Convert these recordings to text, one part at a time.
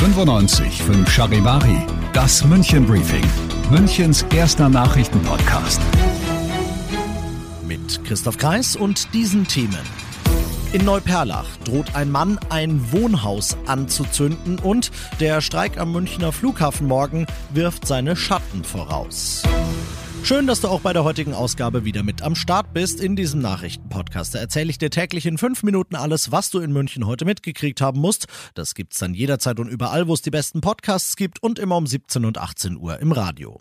95 5 Charivari, das München Briefing, Münchens erster Nachrichtenpodcast. Mit Christoph Kreis und diesen Themen. In Neuperlach droht ein Mann ein Wohnhaus anzuzünden und der Streik am Münchner Flughafen morgen wirft seine Schatten voraus. Schön, dass du auch bei der heutigen Ausgabe wieder mit am Start bist in diesem Nachrichtenpodcast. Erzähle ich dir täglich in fünf Minuten alles, was du in München heute mitgekriegt haben musst. Das gibt's dann jederzeit und überall, wo es die besten Podcasts gibt und immer um 17 und 18 Uhr im Radio.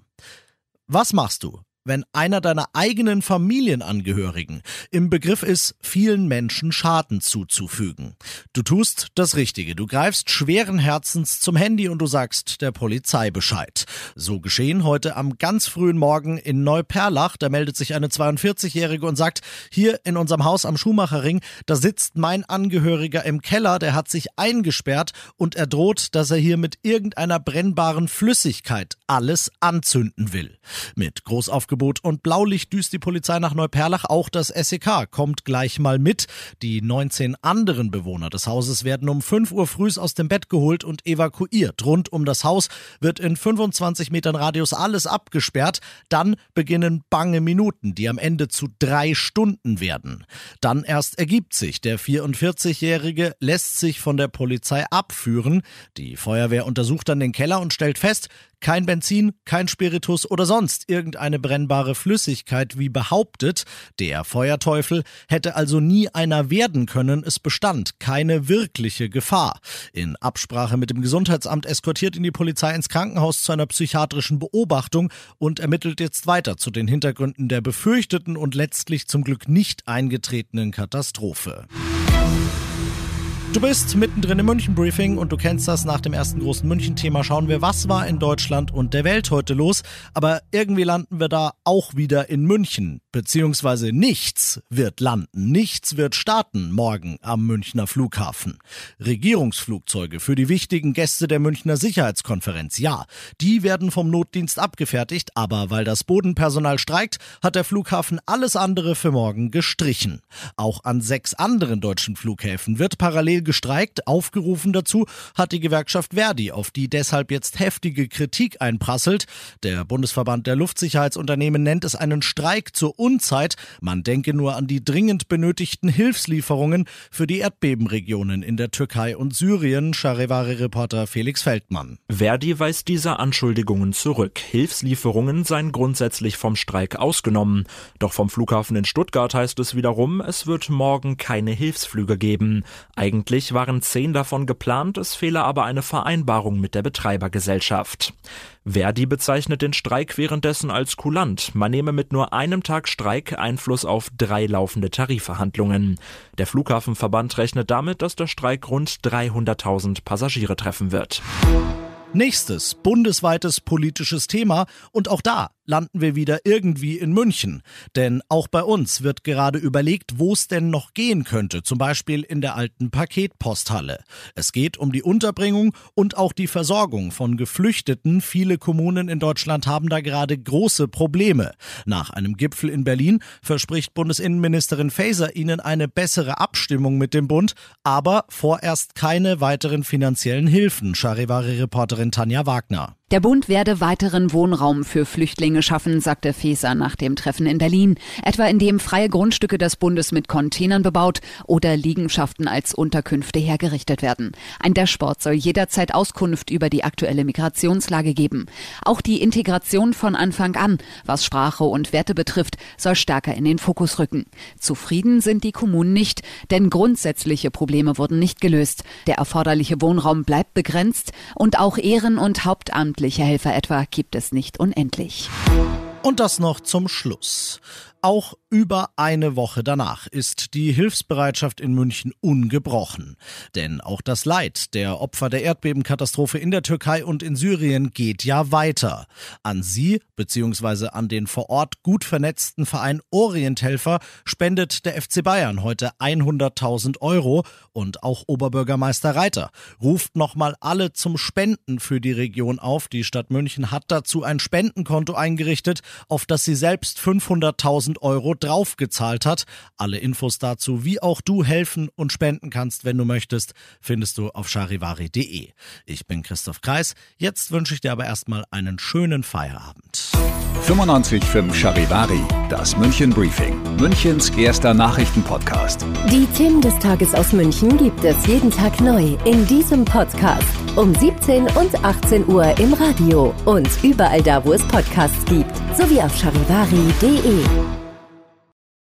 Was machst du, wenn einer deiner eigenen Familienangehörigen im Begriff ist, vielen Menschen Schaden zuzufügen. Du tust das Richtige. Du greifst schweren Herzens zum Handy und du sagst der Polizei Bescheid. So geschehen heute am ganz frühen Morgen in Neuperlach. Da meldet sich eine 42-Jährige und sagt, hier in unserem Haus am Schuhmacherring, da sitzt mein Angehöriger im Keller, der hat sich eingesperrt und er droht, dass er hier mit irgendeiner brennbaren Flüssigkeit alles anzünden will. Mit Großaufgebot Angebot und Blaulicht düst die Polizei nach Neuperlach. Auch das SEK kommt gleich mal mit. Die 19 anderen Bewohner des Hauses werden um 5 Uhr früh aus dem Bett geholt und evakuiert. Rund um das Haus wird in 25 Metern Radius alles abgesperrt. Dann beginnen bange Minuten, die am Ende zu drei Stunden werden. Dann erst ergibt sich, der 44-Jährige lässt sich von der Polizei abführen. Die Feuerwehr untersucht dann den Keller und stellt fest, kein Benzin, kein Spiritus oder sonst irgendeine brennbare Flüssigkeit wie behauptet. Der Feuerteufel hätte also nie einer werden können. Es bestand keine wirkliche Gefahr. In Absprache mit dem Gesundheitsamt eskortiert ihn die Polizei ins Krankenhaus zu einer psychiatrischen Beobachtung und ermittelt jetzt weiter zu den Hintergründen der befürchteten und letztlich zum Glück nicht eingetretenen Katastrophe. Du bist mittendrin im München-Briefing und du kennst das nach dem ersten großen München-Thema. Schauen wir, was war in Deutschland und der Welt heute los. Aber irgendwie landen wir da auch wieder in München. Beziehungsweise nichts wird landen, nichts wird starten morgen am Münchner Flughafen. Regierungsflugzeuge für die wichtigen Gäste der Münchner Sicherheitskonferenz, ja, die werden vom Notdienst abgefertigt, aber weil das Bodenpersonal streikt, hat der Flughafen alles andere für morgen gestrichen. Auch an sechs anderen deutschen Flughäfen wird parallel parallel gestreikt. Aufgerufen dazu hat die Gewerkschaft Verdi, auf die deshalb jetzt heftige Kritik einprasselt. Der Bundesverband der Luftsicherheitsunternehmen nennt es einen Streik zur Unzeit. Man denke nur an die dringend benötigten Hilfslieferungen für die Erdbebenregionen in der Türkei und Syrien, Charivari-Reporter Felix Feldmann. Verdi weist diese Anschuldigungen zurück. Hilfslieferungen seien grundsätzlich vom Streik ausgenommen. Doch vom Flughafen in Stuttgart heißt es wiederum, es wird morgen keine Hilfsflüge geben. Eigentlich Eigentlich waren zehn davon geplant, es fehle aber eine Vereinbarung mit der Betreibergesellschaft. Verdi bezeichnet den Streik währenddessen als kulant. Man nehme mit nur einem Tag Streik Einfluss auf drei laufende Tarifverhandlungen. Der Flughafenverband rechnet damit, dass der Streik rund 300.000 Passagiere treffen wird. Nächstes bundesweites politisches Thema und auch da landen wir wieder irgendwie in München. Denn auch bei uns wird gerade überlegt, wo es denn noch gehen könnte, zum Beispiel in der alten Paketposthalle. Es geht um die Unterbringung und auch die Versorgung von Geflüchteten. Viele Kommunen in Deutschland haben da gerade große Probleme. Nach einem Gipfel in Berlin verspricht Bundesinnenministerin Faeser ihnen eine bessere Abstimmung mit dem Bund, aber vorerst keine weiteren finanziellen Hilfen, Charivari-Reporterin Tanja Wagner. Der Bund werde weiteren Wohnraum für Flüchtlinge schaffen, sagte Faeser nach dem Treffen in Berlin, etwa indem freie Grundstücke des Bundes mit Containern bebaut oder Liegenschaften als Unterkünfte hergerichtet werden. Ein Dashboard soll jederzeit Auskunft über die aktuelle Migrationslage geben. Auch die Integration von Anfang an, was Sprache und Werte betrifft, soll stärker in den Fokus rücken. Zufrieden sind die Kommunen nicht, denn grundsätzliche Probleme wurden nicht gelöst. Der erforderliche Wohnraum bleibt begrenzt und auch Ehren- und hauptamtliche Helfer etwa gibt es nicht unendlich. Und das noch zum Schluss. Auch über eine Woche danach ist die Hilfsbereitschaft in München ungebrochen. Denn auch das Leid der Opfer der Erdbebenkatastrophe in der Türkei und in Syrien geht ja weiter. An Sie bzw. an den vor Ort gut vernetzten Verein Orienthelfer spendet der FC Bayern heute 100.000 Euro und auch Oberbürgermeister Reiter ruft nochmal alle zum Spenden für die Region auf. Die Stadt München hat dazu ein Spendenkonto eingerichtet, auf das sie selbst 500.000 1000 Euro draufgezahlt hat. Alle Infos dazu, wie auch du helfen und spenden kannst, wenn du möchtest, findest du auf charivari.de. Ich bin Christoph Kreis. Jetzt wünsche ich dir aber erstmal einen schönen Feierabend. 95.5 Charivari, das München Briefing, Münchens erster Nachrichtenpodcast. Die Themen des Tages aus München gibt es jeden Tag neu in diesem Podcast. Um 17 und 18 Uhr im Radio und überall da, wo es Podcasts gibt, sowie auf charivari.de.